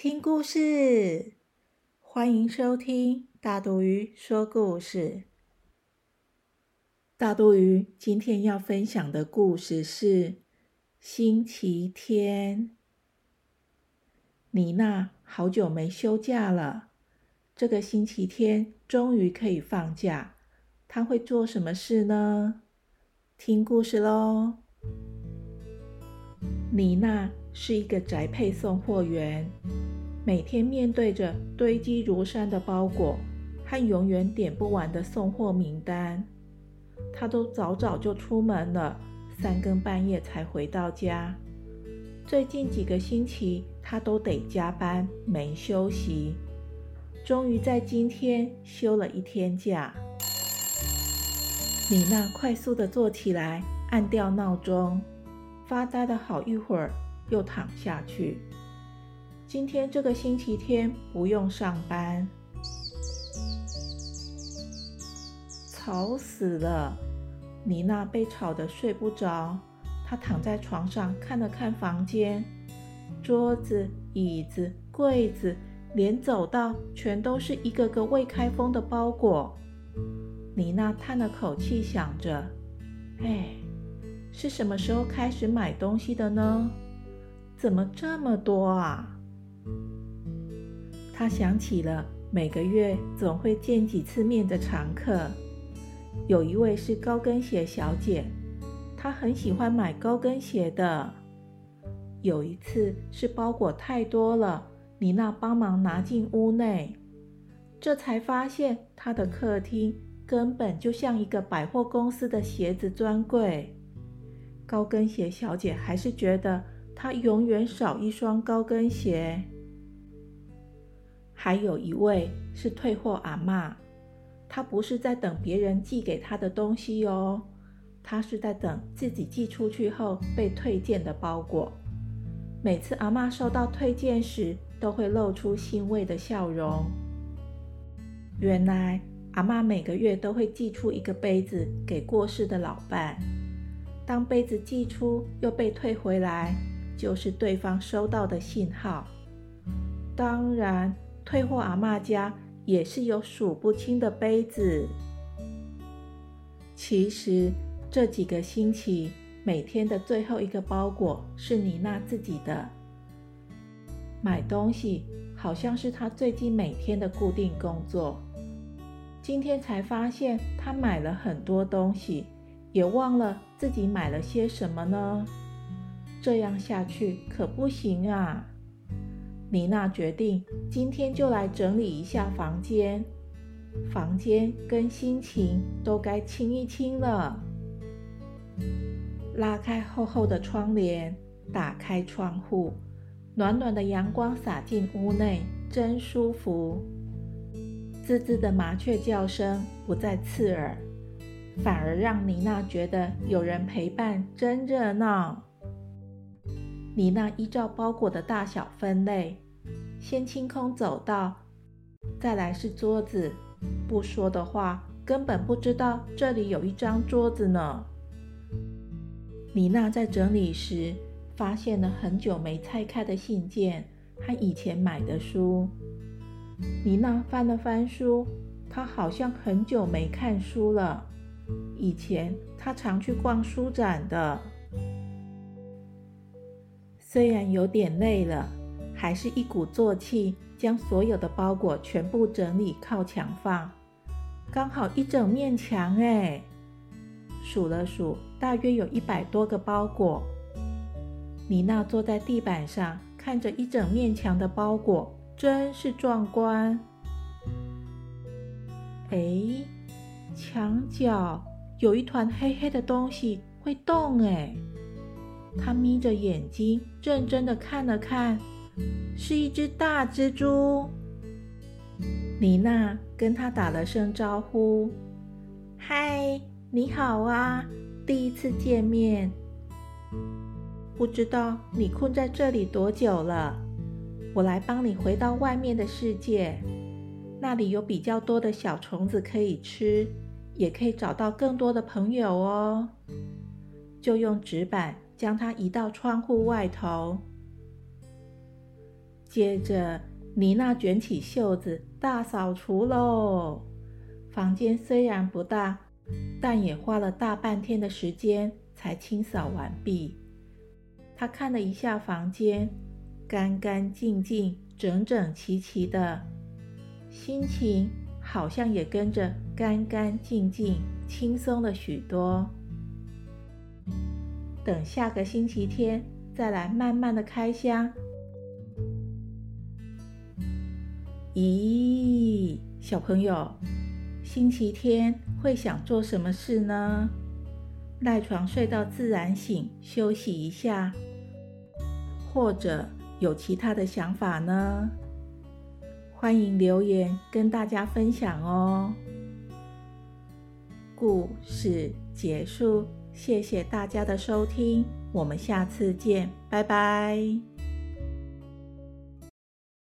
听故事，欢迎收听大肚鱼说故事。大肚鱼今天要分享的故事是星期天。妮娜好久没休假了，这个星期天终于可以放假，她会做什么事呢？听故事喽！妮娜。是一个宅配送货员，每天面对着堆积如山的包裹和永远点不完的送货名单，他都早早就出门了，三更半夜才回到家。最近几个星期，他都得加班，没休息。终于在今天休了一天假。米娜快速的坐起来，按掉闹钟，发呆了好一会儿。又躺下去。今天这个星期天不用上班，吵死了！妮娜被吵得睡不着。她躺在床上看了看房间，桌子、椅子、柜子，连走道全都是一个个未开封的包裹。妮娜叹了口气，想着：“哎，是什么时候开始买东西的呢？”怎么这么多啊？他想起了每个月总会见几次面的常客，有一位是高跟鞋小姐，她很喜欢买高跟鞋的。有一次是包裹太多了，妮娜帮忙拿进屋内，这才发现她的客厅根本就像一个百货公司的鞋子专柜。高跟鞋小姐还是觉得。她永远少一双高跟鞋。还有一位是退货阿妈，她不是在等别人寄给她的东西哦，她是在等自己寄出去后被退件的包裹。每次阿妈收到退件时，都会露出欣慰的笑容。原来阿妈每个月都会寄出一个杯子给过世的老伴，当杯子寄出又被退回来。就是对方收到的信号。当然，退货阿妈家也是有数不清的杯子。其实这几个星期，每天的最后一个包裹是妮娜自己的。买东西好像是她最近每天的固定工作。今天才发现，她买了很多东西，也忘了自己买了些什么呢？这样下去可不行啊！妮娜决定今天就来整理一下房间，房间跟心情都该清一清了。拉开厚厚的窗帘，打开窗户，暖暖的阳光洒进屋内，真舒服。滋滋的麻雀叫声不再刺耳，反而让妮娜觉得有人陪伴，真热闹。妮娜依照包裹的大小分类，先清空走道，再来是桌子。不说的话，根本不知道这里有一张桌子呢。妮娜在整理时，发现了很久没拆开的信件和以前买的书。妮娜翻了翻书，她好像很久没看书了。以前她常去逛书展的。虽然有点累了，还是一鼓作气将所有的包裹全部整理靠墙放，刚好一整面墙哎！数了数，大约有一百多个包裹。妮娜坐在地板上，看着一整面墙的包裹，真是壮观。哎，墙角有一团黑黑的东西会动哎！他眯着眼睛，认真的看了看，是一只大蜘蛛。妮娜跟他打了声招呼：“嗨，你好啊，第一次见面。不知道你困在这里多久了？我来帮你回到外面的世界，那里有比较多的小虫子可以吃，也可以找到更多的朋友哦。就用纸板将它移到窗户外头，接着。”妮娜卷起袖子，大扫除喽。房间虽然不大，但也花了大半天的时间才清扫完毕。她看了一下房间，干干净净、整整齐齐的，心情好像也跟着干干净净、轻松了许多。等下个星期天再来慢慢的开箱。咦，小朋友，星期天会想做什么事呢？赖床睡到自然醒，休息一下，或者有其他的想法呢？欢迎留言跟大家分享哦。故事结束，谢谢大家的收听，我们下次见，拜拜。